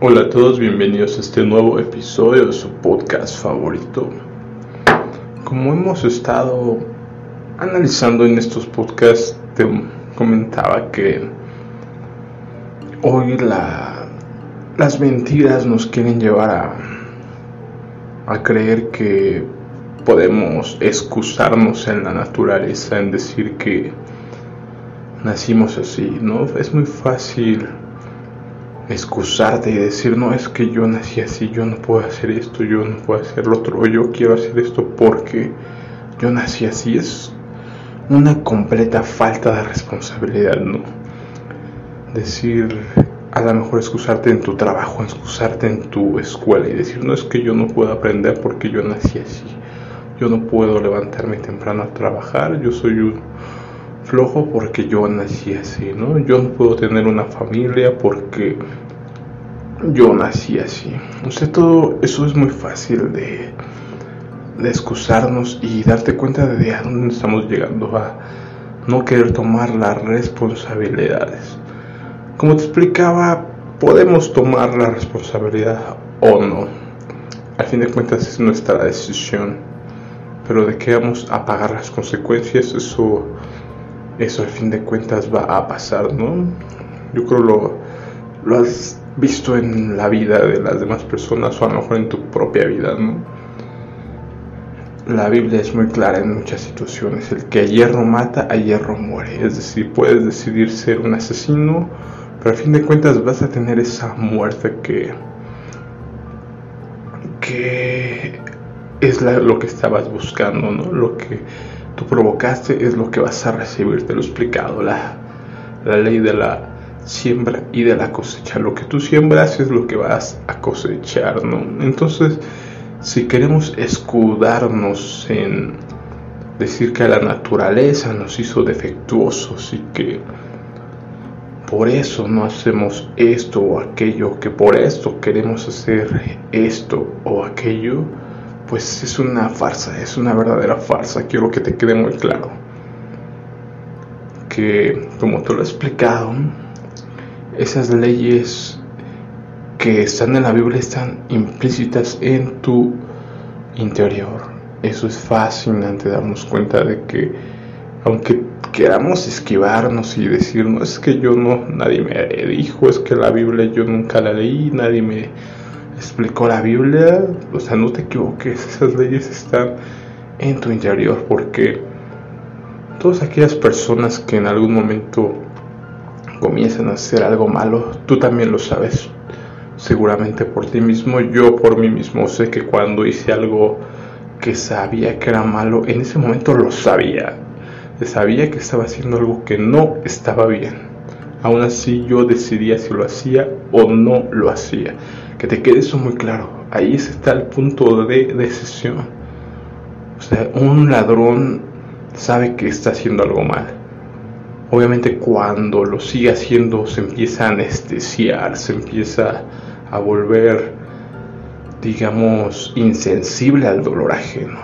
Hola a todos, bienvenidos a este nuevo episodio de su podcast favorito. Como hemos estado analizando en estos podcasts, te comentaba que hoy la, las mentiras nos quieren llevar a, a creer que podemos excusarnos en la naturaleza, en decir que nacimos así, ¿no? Es muy fácil excusarte y decir, no, es que yo nací así, yo no puedo hacer esto, yo no puedo hacer lo otro, yo quiero hacer esto porque yo nací así. Es una completa falta de responsabilidad, ¿no? Decir, a lo mejor excusarte en tu trabajo, excusarte en tu escuela y decir, no es que yo no puedo aprender porque yo nací así. Yo no puedo levantarme temprano a trabajar, yo soy un flojo porque yo nací así, ¿no? Yo no puedo tener una familia porque yo nací así. O todo eso es muy fácil de, excusarnos y darte cuenta de a dónde estamos llegando a no querer tomar las responsabilidades. Como te explicaba, podemos tomar la responsabilidad o no. Al fin de cuentas es nuestra decisión. Pero de qué vamos a pagar las consecuencias, eso eso al fin de cuentas va a pasar, ¿no? Yo creo lo, lo has visto en la vida de las demás personas o a lo mejor en tu propia vida, ¿no? La Biblia es muy clara en muchas situaciones. El que a hierro mata, a hierro muere. Es decir, puedes decidir ser un asesino, pero al fin de cuentas vas a tener esa muerte que, que es lo que estabas buscando, ¿no? Lo que tú provocaste es lo que vas a recibir, te lo he explicado, la, la ley de la siembra y de la cosecha. Lo que tú siembras es lo que vas a cosechar, ¿no? Entonces, si queremos escudarnos en decir que la naturaleza nos hizo defectuosos y que por eso no hacemos esto o aquello, que por esto queremos hacer esto o aquello, pues es una farsa, es una verdadera farsa, quiero que te quede muy claro. Que, como te lo he explicado, esas leyes que están en la Biblia están implícitas en tu interior. Eso es fascinante darnos cuenta de que, aunque queramos esquivarnos y decir, no es que yo no, nadie me dijo, es que la Biblia yo nunca la leí, nadie me explicó la Biblia, o sea, no te equivoques, esas leyes están en tu interior porque todas aquellas personas que en algún momento comienzan a hacer algo malo, tú también lo sabes, seguramente por ti mismo, yo por mí mismo sé que cuando hice algo que sabía que era malo, en ese momento lo sabía, sabía que estaba haciendo algo que no estaba bien. Aún así yo decidía si lo hacía o no lo hacía. Que te quede eso muy claro. Ahí está el punto de decisión. O sea, un ladrón sabe que está haciendo algo mal. Obviamente cuando lo sigue haciendo se empieza a anestesiar, se empieza a volver, digamos, insensible al dolor ajeno.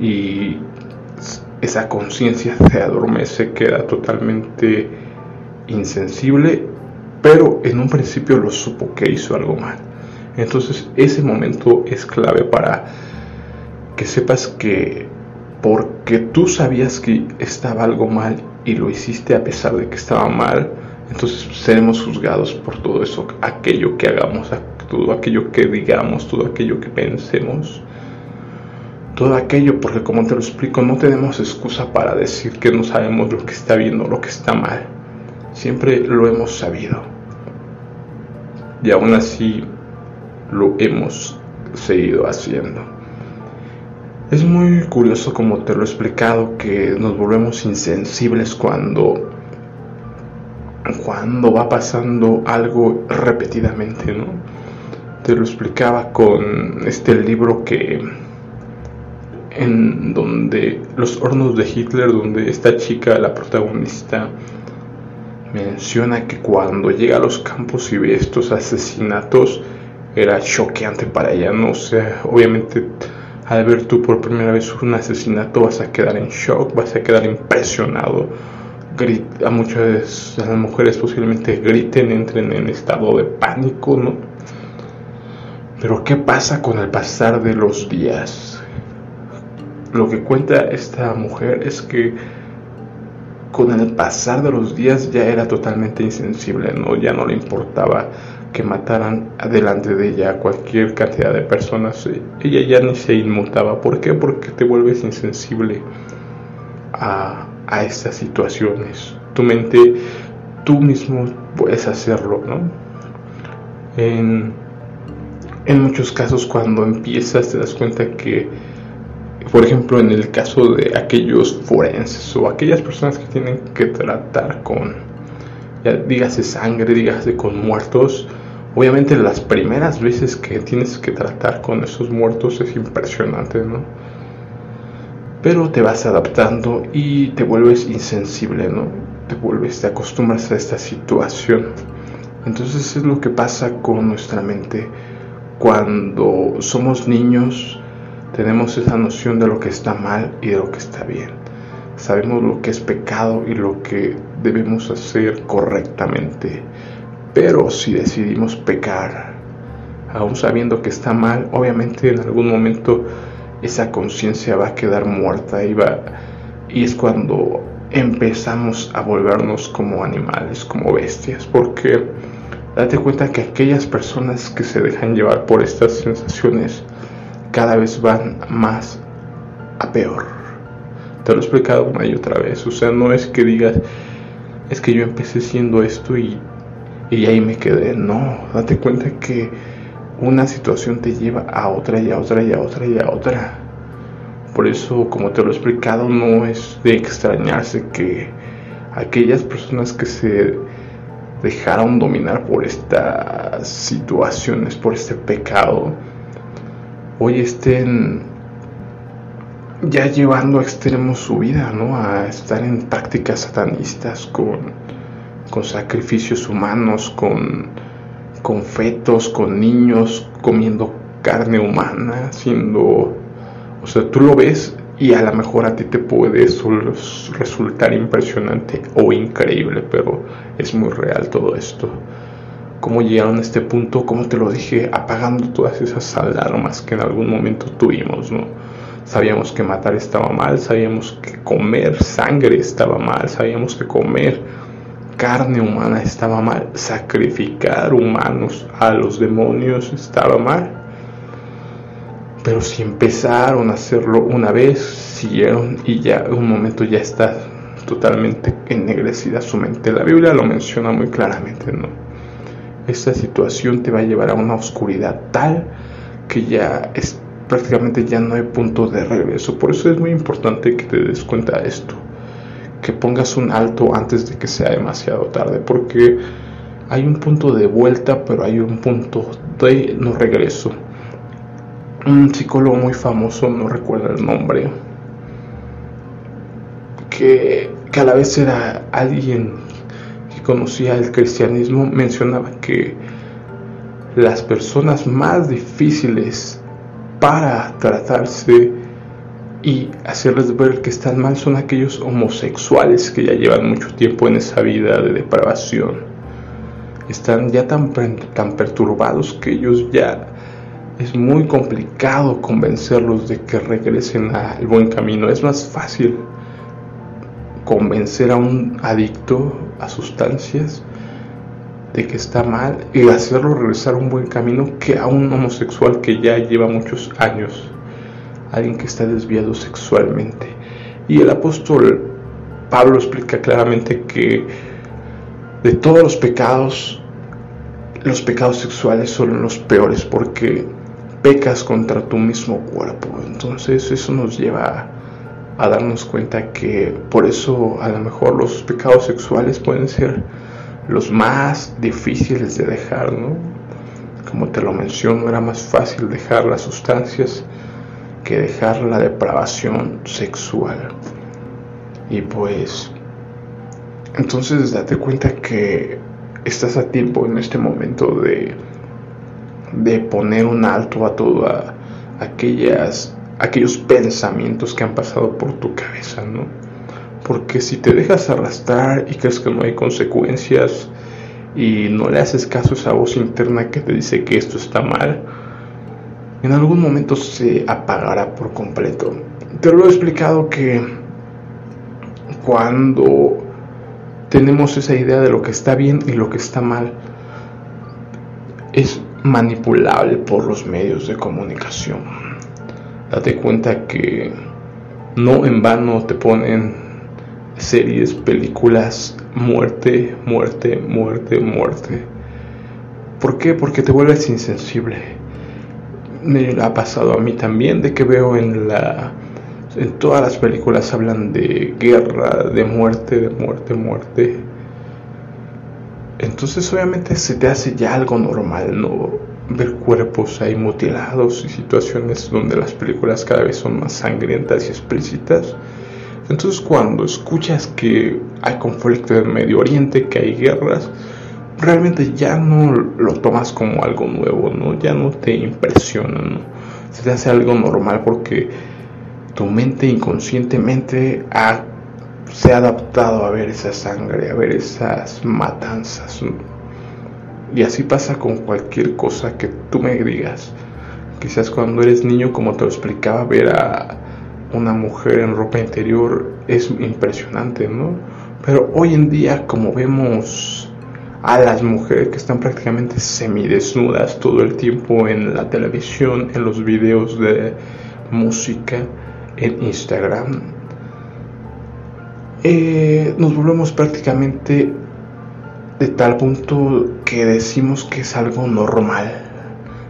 Y esa conciencia se adormece, queda totalmente insensible pero en un principio lo supo que hizo algo mal. Entonces ese momento es clave para que sepas que porque tú sabías que estaba algo mal y lo hiciste a pesar de que estaba mal, entonces seremos juzgados por todo eso, aquello que hagamos, todo aquello que digamos, todo aquello que pensemos. Todo aquello, porque como te lo explico, no tenemos excusa para decir que no sabemos lo que está bien o lo que está mal. Siempre lo hemos sabido y aún así lo hemos seguido haciendo. Es muy curioso como te lo he explicado que nos volvemos insensibles cuando cuando va pasando algo repetidamente, ¿no? Te lo explicaba con este libro que en donde los hornos de Hitler, donde esta chica, la protagonista, menciona que cuando llega a los campos y ve estos asesinatos era choqueante para ella, ¿no? O sea, obviamente al ver tú por primera vez un asesinato vas a quedar en shock, vas a quedar impresionado a muchas las mujeres posiblemente griten, entren en estado de pánico, ¿no? Pero ¿qué pasa con el pasar de los días? Lo que cuenta esta mujer es que con el pasar de los días ya era totalmente insensible, ¿no? Ya no le importaba que mataran delante de ella cualquier cantidad de personas. Ella ya ni se inmutaba. ¿Por qué? Porque te vuelves insensible a, a estas situaciones. Tu mente, tú mismo puedes hacerlo, ¿no? En, en muchos casos cuando empiezas te das cuenta que, por ejemplo, en el caso de aquellos forenses o aquellas personas que tienen que tratar con, ya dígase sangre, dígase con muertos, obviamente las primeras veces que tienes que tratar con esos muertos es impresionante, ¿no? pero te vas adaptando y te vuelves insensible, ¿no? Te vuelves, te acostumbras a esta situación. Entonces es lo que pasa con nuestra mente. Cuando somos niños tenemos esa noción de lo que está mal y de lo que está bien. Sabemos lo que es pecado y lo que debemos hacer correctamente. Pero si decidimos pecar, aún sabiendo que está mal, obviamente en algún momento esa conciencia va a quedar muerta y, va, y es cuando empezamos a volvernos como animales, como bestias, porque date cuenta que aquellas personas que se dejan llevar por estas sensaciones cada vez van más a peor. Te lo he explicado una y otra vez, o sea, no es que digas, es que yo empecé siendo esto y, y ahí me quedé, no, date cuenta que una situación te lleva a otra y a otra y a otra y a otra. Por eso, como te lo he explicado, no es de extrañarse que aquellas personas que se dejaron dominar por estas situaciones, por este pecado, hoy estén ya llevando a extremos su vida, ¿no? A estar en prácticas satanistas con, con sacrificios humanos, con con fetos, con niños, comiendo carne humana, siendo... O sea, tú lo ves y a lo mejor a ti te puede resultar impresionante o increíble, pero es muy real todo esto. Cómo llegaron a este punto, como te lo dije, apagando todas esas alarmas que en algún momento tuvimos, ¿no? Sabíamos que matar estaba mal, sabíamos que comer sangre estaba mal, sabíamos que comer carne humana estaba mal, sacrificar humanos a los demonios estaba mal. Pero si empezaron a hacerlo una vez, siguieron y ya en un momento ya está totalmente ennegrecida su mente. La Biblia lo menciona muy claramente, ¿no? Esta situación te va a llevar a una oscuridad tal que ya es prácticamente ya no hay punto de regreso. Por eso es muy importante que te des cuenta de esto que pongas un alto antes de que sea demasiado tarde, porque hay un punto de vuelta, pero hay un punto de no regreso. Un psicólogo muy famoso, no recuerdo el nombre, que, que a la vez era alguien conocía el cristianismo, mencionaba que las personas más difíciles para tratarse y hacerles ver que están mal son aquellos homosexuales que ya llevan mucho tiempo en esa vida de depravación. Están ya tan, tan perturbados que ellos ya es muy complicado convencerlos de que regresen al buen camino. Es más fácil convencer a un adicto a sustancias de que está mal y hacerlo regresar a un buen camino que a un homosexual que ya lleva muchos años alguien que está desviado sexualmente. Y el apóstol Pablo explica claramente que de todos los pecados, los pecados sexuales son los peores porque pecas contra tu mismo cuerpo. Entonces eso nos lleva a, darnos cuenta que por eso a lo mejor los pecados sexuales pueden ser los más difíciles de dejar, ¿no? Como te lo menciono, era más fácil dejar las sustancias que dejar la depravación sexual. Y pues, entonces date cuenta que estás a tiempo en este momento de, de poner un alto a todos aquellas aquellos pensamientos que han pasado por tu cabeza, ¿no? Porque si te dejas arrastrar y crees que no hay consecuencias y no le haces caso a esa voz interna que te dice que esto está mal, en algún momento se apagará por completo. Te lo he explicado que cuando tenemos esa idea de lo que está bien y lo que está mal, es manipulable por los medios de comunicación. Date cuenta que no en vano te ponen series, películas, muerte, muerte, muerte, muerte. ¿Por qué? Porque te vuelves insensible. Me ha pasado a mí también de que veo en la en todas las películas hablan de guerra, de muerte, de muerte, muerte. Entonces obviamente se te hace ya algo normal, ¿no? Ver cuerpos ahí mutilados y situaciones donde las películas cada vez son más sangrientas y explícitas. Entonces cuando escuchas que hay conflicto en Medio Oriente, que hay guerras, realmente ya no lo tomas como algo nuevo, ¿no? Ya no te impresiona, ¿no? Se te hace algo normal porque tu mente inconscientemente se ha adaptado a ver esa sangre, a ver esas matanzas. Y así pasa con cualquier cosa que tú me digas. Quizás cuando eres niño, como te lo explicaba, ver a una mujer en ropa interior es impresionante, ¿no? Pero hoy en día, como vemos a las mujeres que están prácticamente semidesnudas todo el tiempo en la televisión, en los videos de música, en Instagram, eh, nos volvemos prácticamente de tal punto que decimos que es algo normal.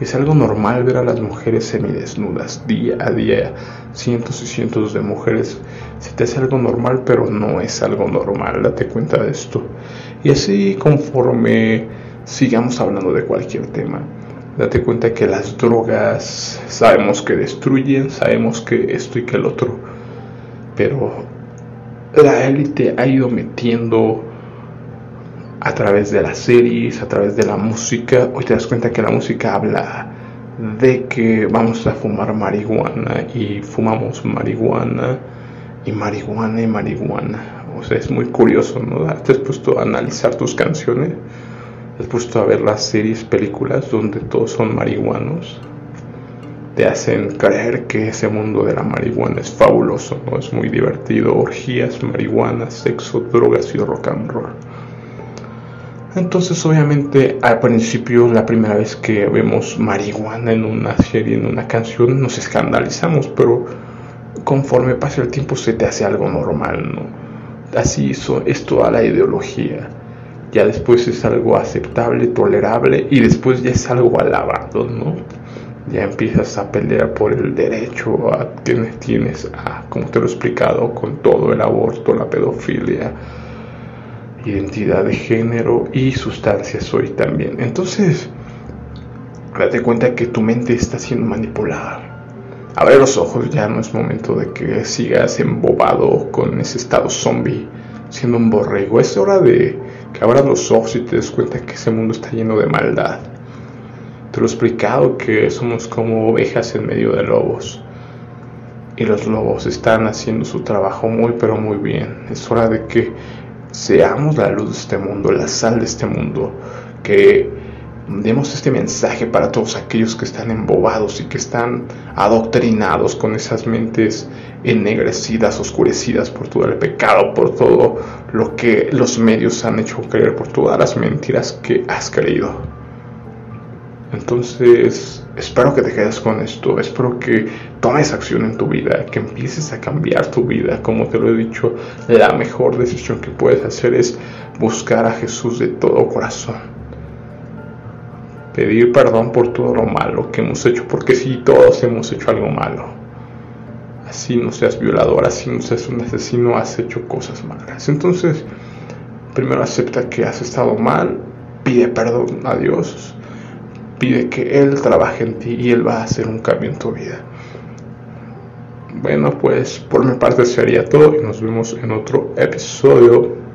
Es algo normal ver a las mujeres semidesnudas día a día, cientos y cientos de mujeres. Se te hace algo normal, pero no es algo normal, date cuenta de esto. Y así conforme sigamos hablando de cualquier tema. Date cuenta que las drogas sabemos que destruyen, sabemos que esto y que el otro, pero la élite ha ido metiendo a través de las series, a través de la música. Hoy te das cuenta que la música habla de que vamos a fumar marihuana y fumamos marihuana y marihuana y marihuana. O sea, es muy curioso, ¿no? ¿Te has puesto a analizar tus canciones? has puesto a ver las series, películas donde todos son marihuanos, te hacen creer que ese mundo de la marihuana es fabuloso, ¿no? Es muy divertido, orgías, marihuana, sexo, drogas y rock and roll. Entonces, obviamente, al principio, la primera vez que vemos marihuana en una serie, en una canción, nos escandalizamos, pero conforme pasa el tiempo se te hace algo normal, ¿no? Así es toda la ideología ya después es algo aceptable, tolerable y después ya es algo alabado, ¿no? Ya empiezas a pelear por el derecho a quienes tienes, a, como te lo he explicado, con todo el aborto, la pedofilia, identidad de género y sustancias hoy también. Entonces, date cuenta que tu mente está siendo manipulada. Abre los ojos, ya no es momento de que sigas embobado con ese estado zombie, siendo un borrego. Es hora de que abras los ojos y te des cuenta que ese mundo está lleno de maldad. Te lo he explicado que somos como ovejas en medio de lobos. Y los lobos están haciendo su trabajo muy pero muy bien. Es hora de que seamos la luz de este mundo, la sal de este mundo. Que demos este mensaje para todos aquellos que están embobados y que están adoctrinados con esas mentes ennegrecidas, oscurecidas por todo el pecado, por todo lo que los medios han hecho creer, por todas las mentiras que has creído. Entonces, espero que te quedes con esto, espero que tomes acción en tu vida, que empieces a cambiar tu vida. Como te lo he dicho, la mejor decisión que puedes hacer es buscar a Jesús de todo corazón pedir perdón por todo lo malo que hemos hecho, porque si todos hemos hecho algo malo. Así no seas violador, así no seas un asesino, has hecho cosas malas. Entonces, primero acepta que has estado mal, pide perdón a Dios, pide que Él trabaje en ti y Él va a hacer un cambio en tu vida. Bueno, pues por mi parte sería todo y nos vemos en otro episodio.